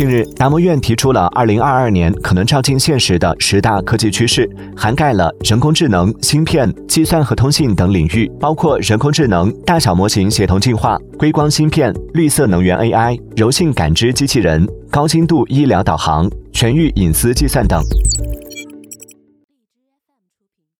近日达摩院提出了二零二二年可能照进现实的十大科技趋势涵盖了人工智能芯片计算和通信等领域包括人工智能大小模型协同进化硅光芯片绿色能源 ai 柔性感知机器人高精度医疗导航全域隐私计算等。